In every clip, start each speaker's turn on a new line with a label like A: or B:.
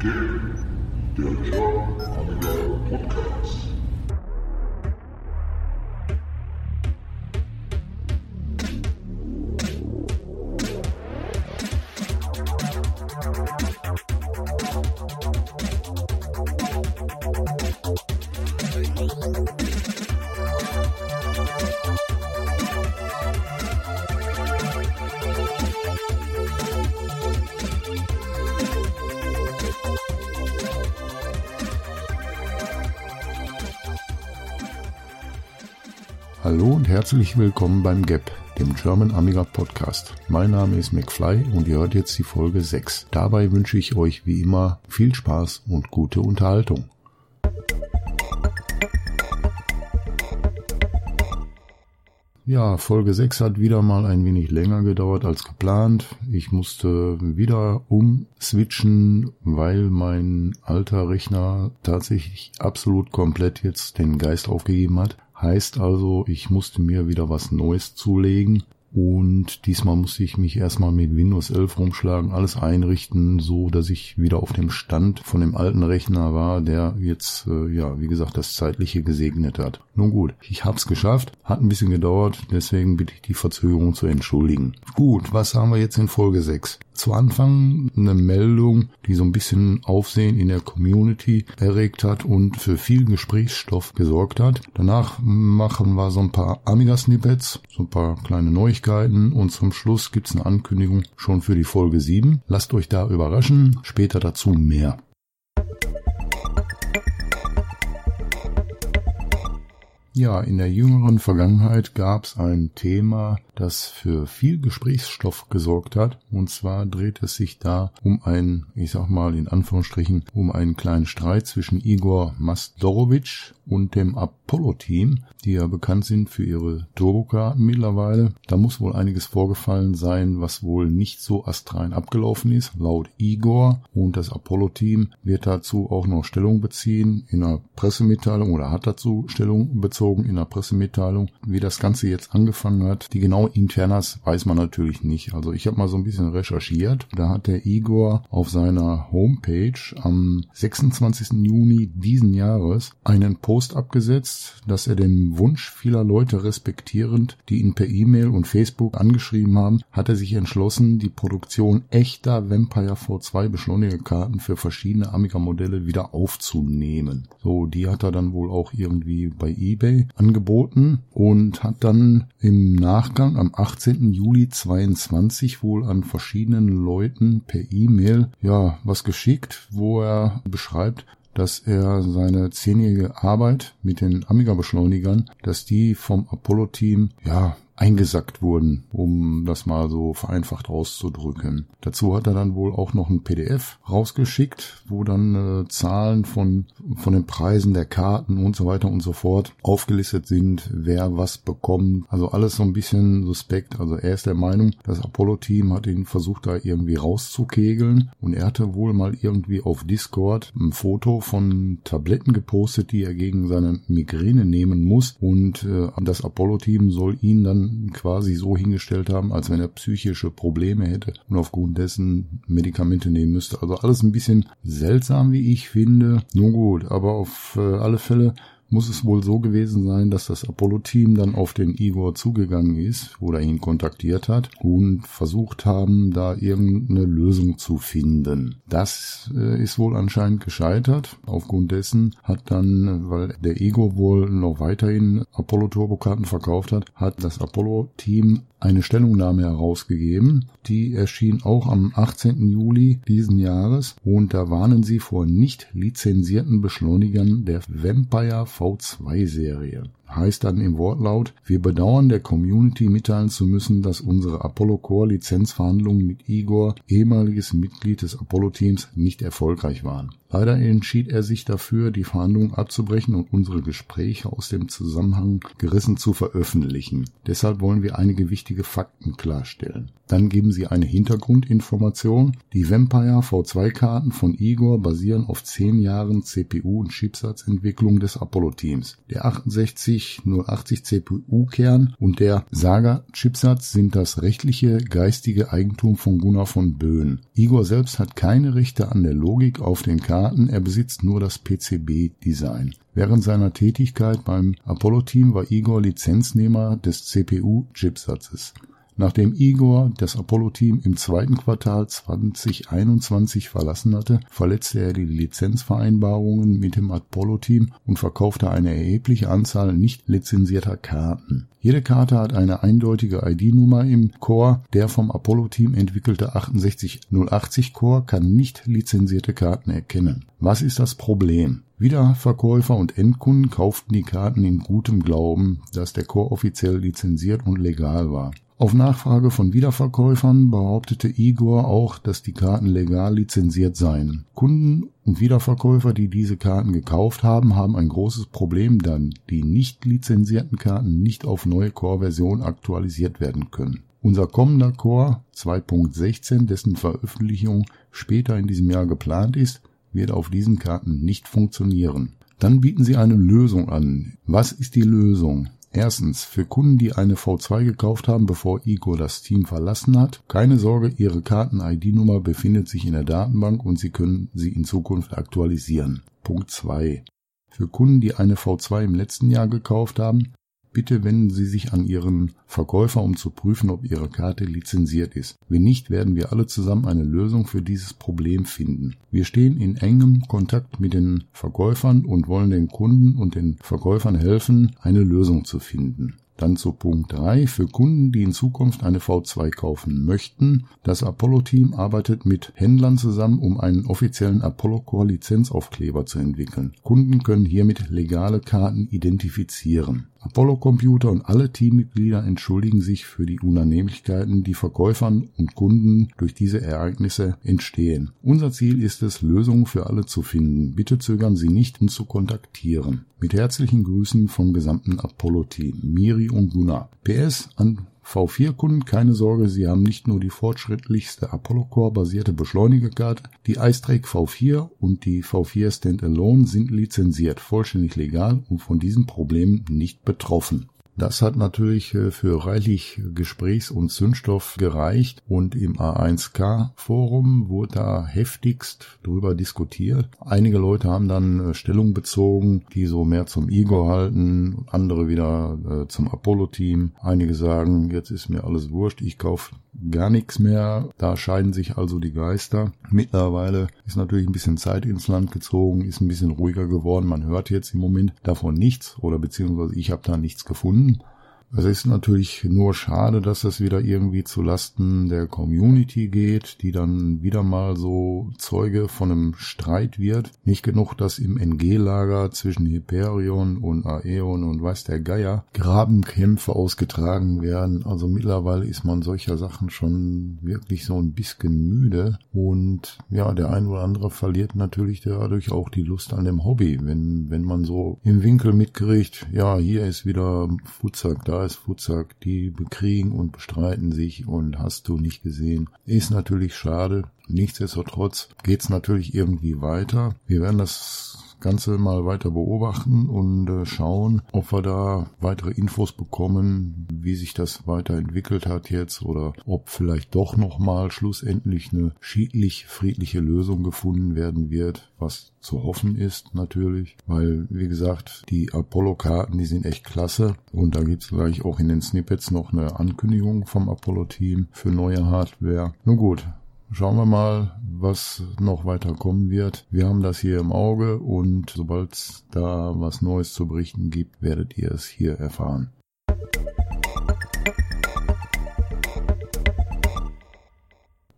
A: Game, der German Podcast.
B: Herzlich willkommen beim GAP, dem German Amiga Podcast. Mein Name ist McFly und ihr hört jetzt die Folge 6. Dabei wünsche ich euch wie immer viel Spaß und gute Unterhaltung. Ja, Folge 6 hat wieder mal ein wenig länger gedauert als geplant. Ich musste wieder umswitchen, weil mein alter Rechner tatsächlich absolut komplett jetzt den Geist aufgegeben hat. Heißt also, ich musste mir wieder was Neues zulegen. Und diesmal musste ich mich erstmal mit Windows 11 rumschlagen, alles einrichten, so dass ich wieder auf dem Stand von dem alten Rechner war, der jetzt, äh, ja, wie gesagt, das zeitliche gesegnet hat. Nun gut, ich hab's geschafft, hat ein bisschen gedauert, deswegen bitte ich die Verzögerung zu entschuldigen. Gut, was haben wir jetzt in Folge 6? Zu Anfang eine Meldung, die so ein bisschen Aufsehen in der Community erregt hat und für viel Gesprächsstoff gesorgt hat. Danach machen wir so ein paar Amiga-Snippets, so ein paar kleine Neuigkeiten und zum Schluss gibt's eine Ankündigung schon für die Folge 7. Lasst euch da überraschen, später dazu mehr. Ja, in der jüngeren Vergangenheit gab es ein Thema, das für viel Gesprächsstoff gesorgt hat. Und zwar dreht es sich da um einen, ich sag mal in Anführungsstrichen, um einen kleinen Streit zwischen Igor Mastorovic und dem Apollo-Team, die ja bekannt sind für ihre Turbokarten mittlerweile. Da muss wohl einiges vorgefallen sein, was wohl nicht so astrein abgelaufen ist, laut Igor. Und das Apollo-Team wird dazu auch noch Stellung beziehen in einer Pressemitteilung oder hat dazu Stellung bezogen in einer Pressemitteilung, wie das Ganze jetzt angefangen hat. Die genaue Internas weiß man natürlich nicht. Also ich habe mal so ein bisschen recherchiert. Da hat der Igor auf seiner Homepage am 26. Juni diesen Jahres einen Post abgesetzt, dass er den Wunsch vieler Leute respektierend, die ihn per E-Mail und Facebook angeschrieben haben, hat er sich entschlossen, die Produktion echter Vampire V2 Beschleunigerkarten für verschiedene Amiga-Modelle wieder aufzunehmen. So, die hat er dann wohl auch irgendwie bei eBay angeboten und hat dann im Nachgang am 18. Juli 22 wohl an verschiedenen Leuten per E-Mail ja was geschickt, wo er beschreibt, dass er seine zehnjährige Arbeit mit den Amiga-Beschleunigern, dass die vom Apollo-Team ja eingesackt wurden, um das mal so vereinfacht auszudrücken. Dazu hat er dann wohl auch noch ein PDF rausgeschickt, wo dann äh, Zahlen von, von den Preisen der Karten und so weiter und so fort aufgelistet sind, wer was bekommt. Also alles so ein bisschen suspekt. Also er ist der Meinung, das Apollo-Team hat ihn versucht, da irgendwie rauszukegeln und er hatte wohl mal irgendwie auf Discord ein Foto von Tabletten gepostet, die er gegen seine Migräne nehmen muss und äh, das Apollo-Team soll ihn dann quasi so hingestellt haben, als wenn er psychische Probleme hätte und aufgrund dessen Medikamente nehmen müsste. Also alles ein bisschen seltsam, wie ich finde. Nur gut, aber auf äh, alle Fälle muss es wohl so gewesen sein, dass das Apollo-Team dann auf den Igor zugegangen ist oder ihn kontaktiert hat und versucht haben, da irgendeine Lösung zu finden. Das äh, ist wohl anscheinend gescheitert. Aufgrund dessen hat dann, weil der Igor wohl noch weiterhin Apollo-Turbokarten verkauft hat, hat das Apollo-Team eine Stellungnahme herausgegeben. Die erschien auch am 18. Juli diesen Jahres und da warnen sie vor nicht lizenzierten Beschleunigern der Vampire V2-Serie heißt dann im Wortlaut, wir bedauern der Community mitteilen zu müssen, dass unsere Apollo Core Lizenzverhandlungen mit Igor, ehemaliges Mitglied des Apollo Teams, nicht erfolgreich waren. Leider entschied er sich dafür, die Verhandlungen abzubrechen und unsere Gespräche aus dem Zusammenhang gerissen zu veröffentlichen. Deshalb wollen wir einige wichtige Fakten klarstellen. Dann geben sie eine Hintergrundinformation. Die Vampire V2-Karten von Igor basieren auf zehn Jahren CPU- und Chipsatzentwicklung des Apollo-Teams. Der 68 68080 CPU-Kern und der Saga-Chipsatz sind das rechtliche geistige Eigentum von Gunnar von Böhn. Igor selbst hat keine Rechte an der Logik auf den Karten, er besitzt nur das PCB-Design. Während seiner Tätigkeit beim Apollo-Team war Igor Lizenznehmer des CPU-Chipsatzes. Nachdem Igor das Apollo-Team im zweiten Quartal 2021 verlassen hatte, verletzte er die Lizenzvereinbarungen mit dem Apollo-Team und verkaufte eine erhebliche Anzahl nicht lizenzierter Karten. Jede Karte hat eine eindeutige ID-Nummer im Core. Der vom Apollo-Team entwickelte 68080 Core kann nicht lizenzierte Karten erkennen. Was ist das Problem? Wiederverkäufer und Endkunden kauften die Karten in gutem Glauben, dass der Core offiziell lizenziert und legal war. Auf Nachfrage von Wiederverkäufern behauptete Igor auch, dass die Karten legal lizenziert seien. Kunden und Wiederverkäufer, die diese Karten gekauft haben, haben ein großes Problem, dann die nicht lizenzierten Karten nicht auf neue Core-Version aktualisiert werden können. Unser kommender Core 2.16, dessen Veröffentlichung später in diesem Jahr geplant ist, wird auf diesen Karten nicht funktionieren. Dann bieten sie eine Lösung an. Was ist die Lösung? Erstens, für Kunden, die eine V2 gekauft haben, bevor Igor das Team verlassen hat, keine Sorge, Ihre Karten-ID-Nummer befindet sich in der Datenbank und Sie können sie in Zukunft aktualisieren. Punkt 2. Für Kunden, die eine V2 im letzten Jahr gekauft haben, Bitte wenden Sie sich an Ihren Verkäufer, um zu prüfen, ob Ihre Karte lizenziert ist. Wenn nicht, werden wir alle zusammen eine Lösung für dieses Problem finden. Wir stehen in engem Kontakt mit den Verkäufern und wollen den Kunden und den Verkäufern helfen, eine Lösung zu finden. Dann zu Punkt 3 für Kunden, die in Zukunft eine V2 kaufen möchten. Das Apollo-Team arbeitet mit Händlern zusammen, um einen offiziellen Apollo Core Lizenzaufkleber zu entwickeln. Kunden können hiermit legale Karten identifizieren. Apollo Computer und alle Teammitglieder entschuldigen sich für die Unannehmlichkeiten, die Verkäufern und Kunden durch diese Ereignisse entstehen. Unser Ziel ist es, Lösungen für alle zu finden. Bitte zögern Sie nicht, uns zu kontaktieren. Mit herzlichen Grüßen vom gesamten Apollo-Team, Miri und Gunnar. PS an V4-Kunden keine Sorge, sie haben nicht nur die fortschrittlichste Apollo Core basierte Beschleunigerkarte, die iStrake V4 und die V4 Standalone sind lizenziert, vollständig legal und von diesen Problemen nicht betroffen. Das hat natürlich äh, für reichlich Gesprächs- und Zündstoff gereicht und im A1K-Forum wurde da heftigst drüber diskutiert. Einige Leute haben dann äh, Stellung bezogen, die so mehr zum Igor halten, andere wieder äh, zum Apollo-Team. Einige sagen, jetzt ist mir alles wurscht, ich kaufe gar nichts mehr. Da scheiden sich also die Geister. Mittlerweile ist natürlich ein bisschen Zeit ins Land gezogen, ist ein bisschen ruhiger geworden. Man hört jetzt im Moment davon nichts oder beziehungsweise ich habe da nichts gefunden. Es ist natürlich nur schade, dass es wieder irgendwie zu Lasten der Community geht, die dann wieder mal so Zeuge von einem Streit wird. Nicht genug, dass im NG-Lager zwischen Hyperion und Aeon und weiß der Geier Grabenkämpfe ausgetragen werden. Also mittlerweile ist man solcher Sachen schon wirklich so ein bisschen müde. Und ja, der ein oder andere verliert natürlich dadurch auch die Lust an dem Hobby. Wenn, wenn man so im Winkel mitkriegt, ja, hier ist wieder Futsack, da ist Futzak, die bekriegen und bestreiten sich und hast du nicht gesehen. Ist natürlich schade. Nichtsdestotrotz geht's natürlich irgendwie weiter. Wir werden das Ganze mal weiter beobachten und äh, schauen, ob wir da weitere Infos bekommen, wie sich das weiterentwickelt hat jetzt oder ob vielleicht doch nochmal schlussendlich eine schiedlich friedliche Lösung gefunden werden wird, was zu hoffen ist natürlich, weil wie gesagt, die Apollo-Karten, die sind echt klasse und da gibt's gleich auch in den Snippets noch eine Ankündigung vom Apollo-Team für neue Hardware. Nun gut, Schauen wir mal, was noch weiter kommen wird. Wir haben das hier im Auge und sobald es da was Neues zu berichten gibt, werdet ihr es hier erfahren.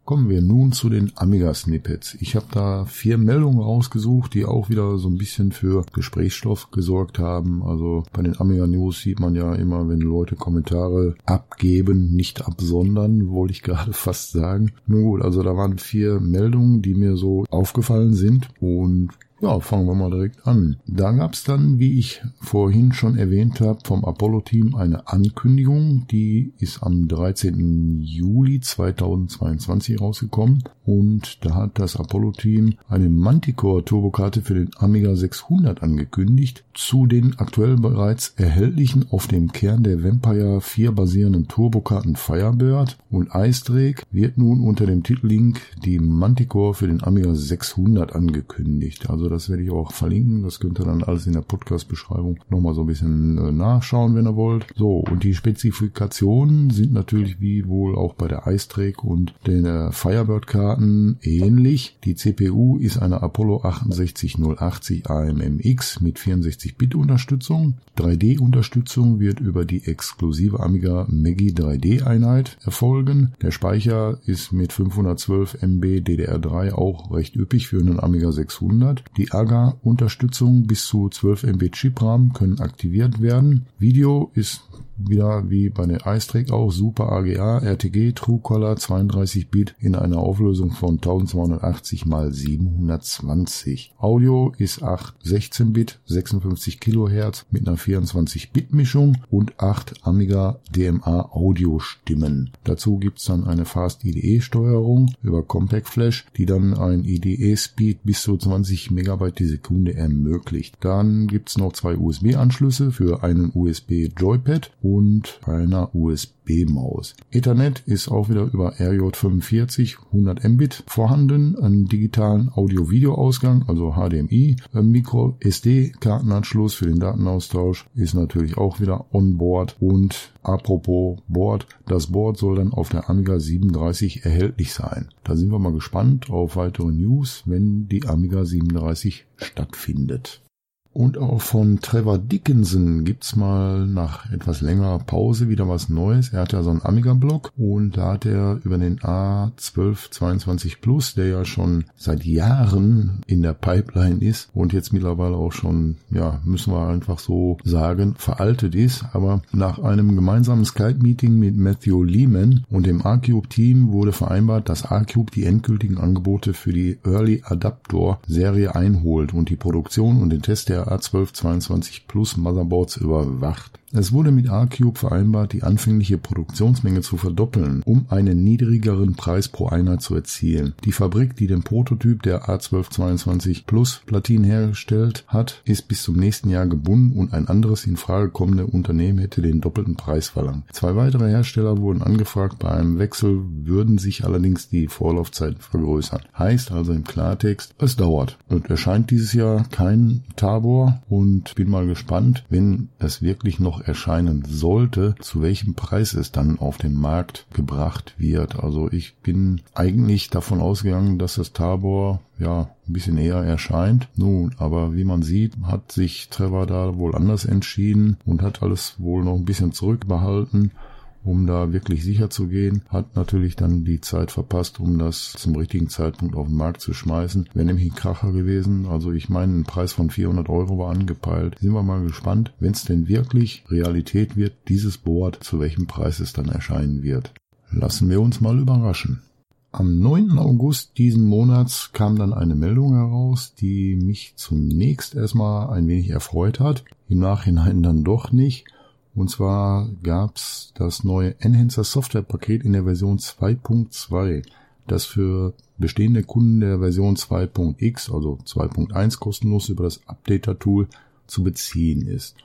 B: Kommen wir nun zu den Amiga-Snippets. Ich habe da vier Meldungen rausgesucht, die auch wieder so ein bisschen für Gesprächsstoff gesorgt haben. Also bei den Amiga News sieht man ja immer, wenn Leute Kommentare abgeben, nicht absondern, wollte ich gerade fast sagen. Nun gut, also da waren vier Meldungen, die mir so aufgefallen sind und Ja, fangen wir mal direkt an. Da gab es dann, wie ich vorhin schon erwähnt habe, vom Apollo-Team eine Ankündigung. Die ist am 13. Juli 2022 rausgekommen. Und da hat das Apollo-Team eine Manticore-Turbokarte für den Amiga 600 angekündigt. Zu den aktuell bereits erhältlichen auf dem Kern der Vampire 4 basierenden Turbokarten Firebird und Drake wird nun unter dem Titellink die Manticore für den Amiga 600 angekündigt. Also das werde ich auch verlinken. Das könnt ihr dann alles in der Podcast-Beschreibung nochmal so ein bisschen äh, nachschauen, wenn ihr wollt. So, und die Spezifikationen sind natürlich wie wohl auch bei der Ice Drake und den äh, Firebird-Karten ähnlich. Die CPU ist eine Apollo 68080 AMMX mit 64-Bit-Unterstützung. 3D-Unterstützung wird über die exklusive Amiga Maggie 3D-Einheit erfolgen. Der Speicher ist mit 512 MB DDR3 auch recht üppig für einen Amiga 600. Die die AGA-Unterstützung bis zu 12 MB Chip-RAM können aktiviert werden. Video ist wieder wie bei der iStrack auch Super AGA RTG Truecaller 32-Bit in einer Auflösung von 1280 x 720. Audio ist 8 16-Bit 56 kHz mit einer 24-Bit Mischung und 8 Amiga DMA Audiostimmen. Dazu gibt's dann eine Fast IDE Steuerung über Compact Flash, die dann ein IDE Speed bis zu 20 MB die Sekunde ermöglicht. Dann gibt's noch zwei USB Anschlüsse für einen USB Joypad und einer USB-Maus. Ethernet ist auch wieder über RJ45 100 Mbit vorhanden, einen digitalen Audio-Video-Ausgang, also HDMI, Micro SD-Kartenanschluss für den Datenaustausch ist natürlich auch wieder on board und apropos Board, das Board soll dann auf der Amiga 37 erhältlich sein. Da sind wir mal gespannt auf weitere News, wenn die Amiga 37 stattfindet. Und auch von Trevor Dickinson gibt's mal nach etwas längerer Pause wieder was Neues. Er hat ja so einen Amiga-Blog und da hat er über den A1222 Plus, der ja schon seit Jahren in der Pipeline ist und jetzt mittlerweile auch schon, ja, müssen wir einfach so sagen, veraltet ist. Aber nach einem gemeinsamen Skype-Meeting mit Matthew Lehman und dem R-Cube-Team wurde vereinbart, dass R-Cube die endgültigen Angebote für die Early Adaptor-Serie einholt und die Produktion und den Test der A1222 Plus Motherboards überwacht. Es wurde mit R-Cube vereinbart, die anfängliche Produktionsmenge zu verdoppeln, um einen niedrigeren Preis pro Einheit zu erzielen. Die Fabrik, die den Prototyp der A1222 Plus Platinen hergestellt hat, ist bis zum nächsten Jahr gebunden und ein anderes in Frage kommende Unternehmen hätte den doppelten Preis verlangt. Zwei weitere Hersteller wurden angefragt, bei einem Wechsel würden sich allerdings die Vorlaufzeiten vergrößern. Heißt also im Klartext, es dauert. Und erscheint dieses Jahr kein Tabor und bin mal gespannt, wenn es wirklich noch erscheinen sollte, zu welchem Preis es dann auf den Markt gebracht wird. Also ich bin eigentlich davon ausgegangen, dass das Tabor ja ein bisschen eher erscheint. Nun, aber wie man sieht, hat sich Trevor da wohl anders entschieden und hat alles wohl noch ein bisschen zurückbehalten um da wirklich sicher zu gehen, hat natürlich dann die Zeit verpasst, um das zum richtigen Zeitpunkt auf den Markt zu schmeißen. Wäre nämlich ein Kracher gewesen. Also ich meine, ein Preis von 400 Euro war angepeilt. Sind wir mal gespannt, wenn es denn wirklich Realität wird, dieses Board, zu welchem Preis es dann erscheinen wird. Lassen wir uns mal überraschen. Am 9. August diesen Monats kam dann eine Meldung heraus, die mich zunächst erstmal ein wenig erfreut hat, im Nachhinein dann doch nicht. Und zwar gab's das neue Enhancer Software Paket in der Version 2.2, das für bestehende Kunden der Version 2.x, also 2.1 kostenlos über das Updater-Tool zu beziehen ist.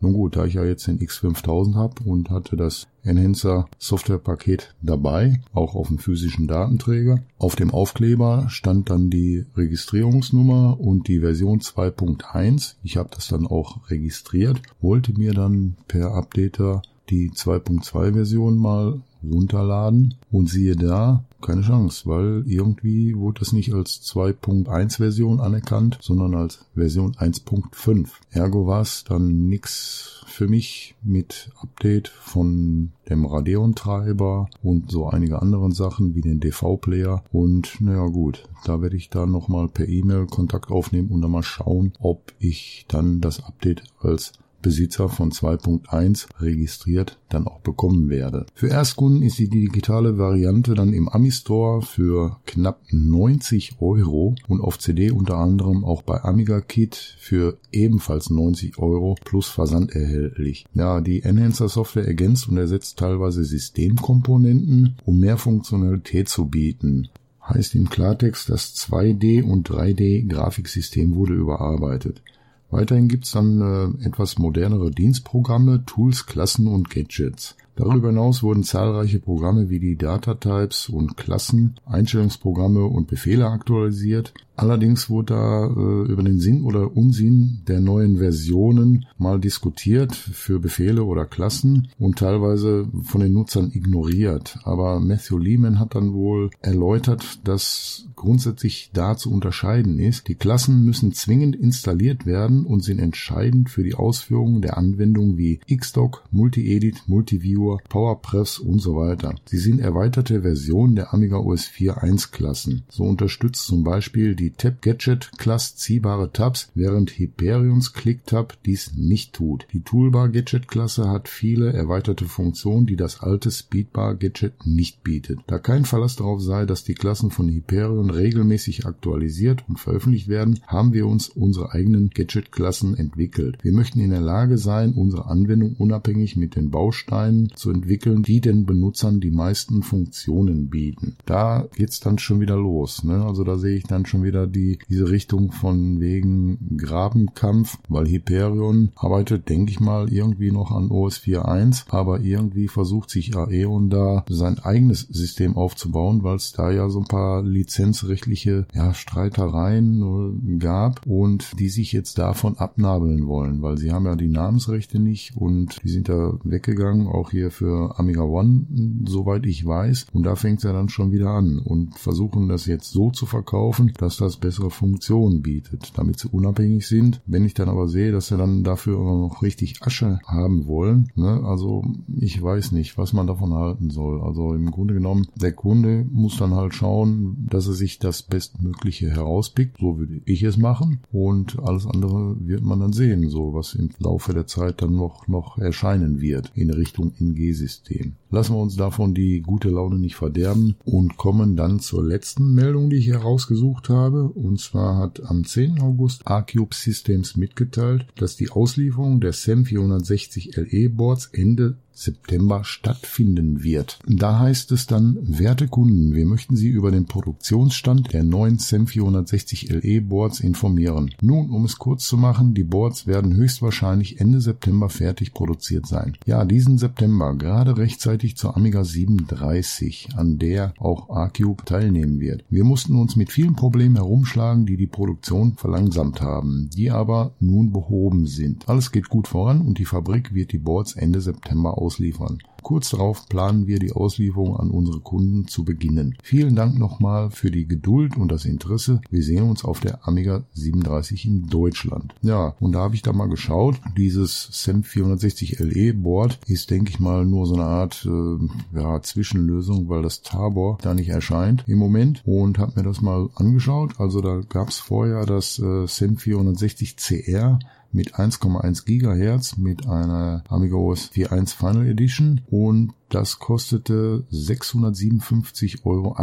B: Nun gut, da ich ja jetzt den X5000 habe und hatte das Enhancer Softwarepaket dabei, auch auf dem physischen Datenträger. Auf dem Aufkleber stand dann die Registrierungsnummer und die Version 2.1. Ich habe das dann auch registriert, wollte mir dann per Updater die 2.2 Version mal runterladen und siehe da, keine Chance, weil irgendwie wurde das nicht als 2.1 Version anerkannt, sondern als Version 1.5. Ergo war es dann nix für mich mit Update von dem Radeon-Treiber und so einige anderen Sachen wie den DV-Player und naja gut, da werde ich dann nochmal per E-Mail Kontakt aufnehmen und dann mal schauen, ob ich dann das Update als Besitzer von 2.1 registriert dann auch bekommen werde. Für Erstkunden ist die digitale Variante dann im Ami Store für knapp 90 Euro und auf CD unter anderem auch bei Amiga Kit für ebenfalls 90 Euro plus Versand erhältlich. Ja, die Enhancer Software ergänzt und ersetzt teilweise Systemkomponenten, um mehr Funktionalität zu bieten heißt im Klartext, das 2D und 3D Grafiksystem wurde überarbeitet. Weiterhin gibt's dann äh, etwas modernere Dienstprogramme, Tools, Klassen und Gadgets. Darüber hinaus wurden zahlreiche Programme wie die Datatypes und Klassen, Einstellungsprogramme und Befehle aktualisiert. Allerdings wurde da äh, über den Sinn oder Unsinn der neuen Versionen mal diskutiert für Befehle oder Klassen und teilweise von den Nutzern ignoriert. Aber Matthew Lehman hat dann wohl erläutert, dass grundsätzlich da zu unterscheiden ist. Die Klassen müssen zwingend installiert werden und sind entscheidend für die Ausführung der Anwendungen wie Xdoc, Multi-Edit, Multiviewer, PowerPress und so weiter. Sie sind erweiterte Versionen der Amiga OS 4.1 Klassen. So unterstützt zum Beispiel die Tab Gadget Class ziehbare Tabs, während Hyperions ClickTab dies nicht tut. Die Toolbar Gadget Klasse hat viele erweiterte Funktionen, die das alte Speedbar Gadget nicht bietet. Da kein Verlass darauf sei, dass die Klassen von Hyperion regelmäßig aktualisiert und veröffentlicht werden, haben wir uns unsere eigenen Gadget-Klassen entwickelt. Wir möchten in der Lage sein, unsere Anwendung unabhängig mit den Bausteinen zu entwickeln, die den Benutzern die meisten Funktionen bieten. Da geht's dann schon wieder los. Ne? Also da sehe ich dann schon wieder die diese Richtung von wegen Grabenkampf, weil Hyperion arbeitet, denke ich mal, irgendwie noch an OS 4.1, aber irgendwie versucht sich Aeon da sein eigenes System aufzubauen, weil es da ja so ein paar lizenzrechtliche ja, Streitereien gab und die sich jetzt davon abnabeln wollen, weil sie haben ja die Namensrechte nicht und die sind da weggegangen, auch hier für Amiga One, soweit ich weiß. Und da fängt es ja dann schon wieder an und versuchen das jetzt so zu verkaufen, dass das bessere Funktionen bietet, damit sie unabhängig sind. Wenn ich dann aber sehe, dass sie dann dafür noch richtig Asche haben wollen, ne, also ich weiß nicht, was man davon halten soll. Also im Grunde genommen, der Kunde muss dann halt schauen, dass er sich das Bestmögliche herauspickt. So würde ich es machen. Und alles andere wird man dann sehen, so was im Laufe der Zeit dann noch, noch erscheinen wird in Richtung NG-System. Lassen wir uns davon die gute Laune nicht verderben und kommen dann zur letzten Meldung, die ich herausgesucht habe. Und zwar hat am 10. August Arcube Systems mitgeteilt, dass die Auslieferung der SEM 460 LE Boards Ende September stattfinden wird. Da heißt es dann, werte Kunden, wir möchten Sie über den Produktionsstand der neuen SEM 460 LE Boards informieren. Nun, um es kurz zu machen, die Boards werden höchstwahrscheinlich Ende September fertig produziert sein. Ja, diesen September, gerade rechtzeitig zur Amiga 37, an der auch R-Cube teilnehmen wird. Wir mussten uns mit vielen Problemen herumschlagen, die die Produktion verlangsamt haben, die aber nun behoben sind. Alles geht gut voran und die Fabrik wird die Boards Ende September aus ausliefern. Kurz darauf planen wir die Auslieferung an unsere Kunden zu beginnen. Vielen Dank nochmal für die Geduld und das Interesse. Wir sehen uns auf der Amiga 37 in Deutschland. Ja, und da habe ich da mal geschaut. Dieses SEM 460 LE Board ist, denke ich mal, nur so eine Art äh, ja, Zwischenlösung, weil das Tabor da nicht erscheint im Moment und habe mir das mal angeschaut. Also da gab es vorher das äh, SEM 460 CR mit 1,1 Gigahertz mit einer Amiga OS 4.1 Final Edition und das kostete 657,58 Euro.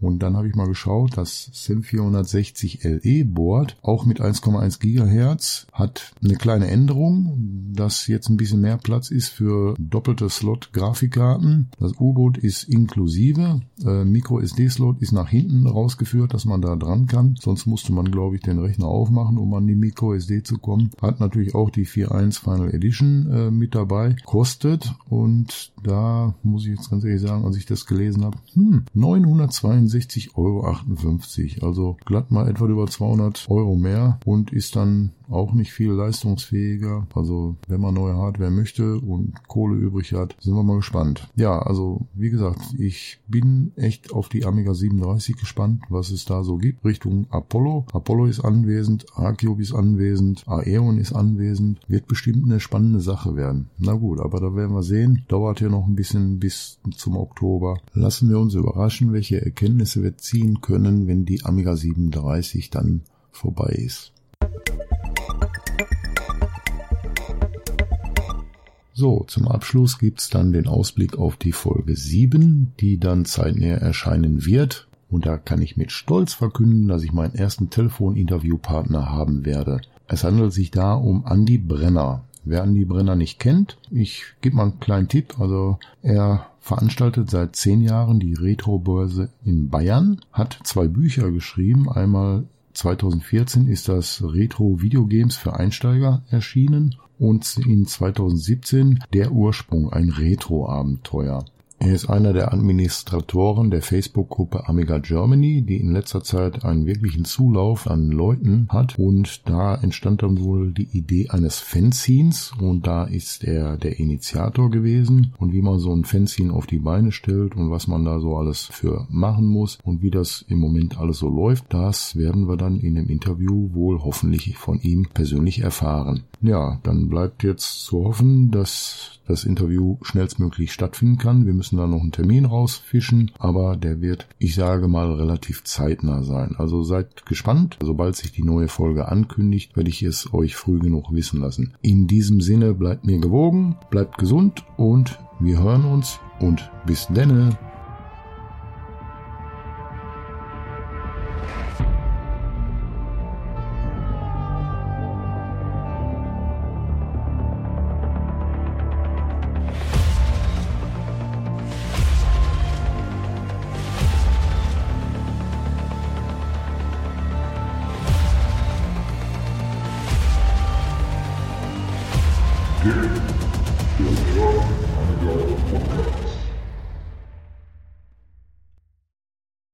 B: Und dann habe ich mal geschaut, das SIM 460 LE Board, auch mit 1,1 Gigahertz, hat eine kleine Änderung, dass jetzt ein bisschen mehr Platz ist für doppelte Slot Grafikkarten. Das U-Boot ist inklusive. Äh, Micro SD Slot ist nach hinten rausgeführt, dass man da dran kann. Sonst musste man, glaube ich, den Rechner aufmachen, um an die Micro SD zu kommen. Hat natürlich auch die 4.1 Final Edition äh, mit dabei. Kostet und da muss ich jetzt ganz ehrlich sagen, als ich das gelesen habe, hm, 962,58 Euro. Also glatt mal etwa über 200 Euro mehr und ist dann auch nicht viel leistungsfähiger. Also wenn man neue Hardware möchte und Kohle übrig hat, sind wir mal gespannt. Ja, also wie gesagt, ich bin echt auf die Amiga 37 gespannt, was es da so gibt. Richtung Apollo. Apollo ist anwesend, R-Cube ist anwesend, Aeon ist anwesend. Wird bestimmt eine spannende Sache werden. Na gut, aber da werden wir sehen. Dauert ja noch ein bisschen bis zum Oktober. Lassen wir uns überraschen, welche Erkenntnisse wir ziehen können, wenn die Amiga 37 dann vorbei ist. So, zum Abschluss gibt's dann den Ausblick auf die Folge 7, die dann zeitnah erscheinen wird. Und da kann ich mit Stolz verkünden, dass ich meinen ersten Telefoninterviewpartner haben werde. Es handelt sich da um Andy Brenner. Wer Andy Brenner nicht kennt, ich gebe mal einen kleinen Tipp. Also er veranstaltet seit zehn Jahren die Retro-Börse in Bayern, hat zwei Bücher geschrieben. Einmal 2014 ist das Retro Videogames für Einsteiger erschienen und in 2017 Der Ursprung, ein Retro-Abenteuer. Er ist einer der Administratoren der Facebook-Gruppe Amiga Germany, die in letzter Zeit einen wirklichen Zulauf an Leuten hat und da entstand dann wohl die Idee eines Fanzines und da ist er der Initiator gewesen und wie man so ein Fanzine auf die Beine stellt und was man da so alles für machen muss und wie das im Moment alles so läuft, das werden wir dann in dem Interview wohl hoffentlich von ihm persönlich erfahren. Ja, dann bleibt jetzt zu hoffen, dass das Interview schnellstmöglich stattfinden kann. Wir müssen da noch einen Termin rausfischen, aber der wird, ich sage mal, relativ zeitnah sein. Also seid gespannt. Sobald sich die neue Folge ankündigt, werde ich es euch früh genug wissen lassen. In diesem Sinne bleibt mir gewogen, bleibt gesund und wir hören uns und bis denne.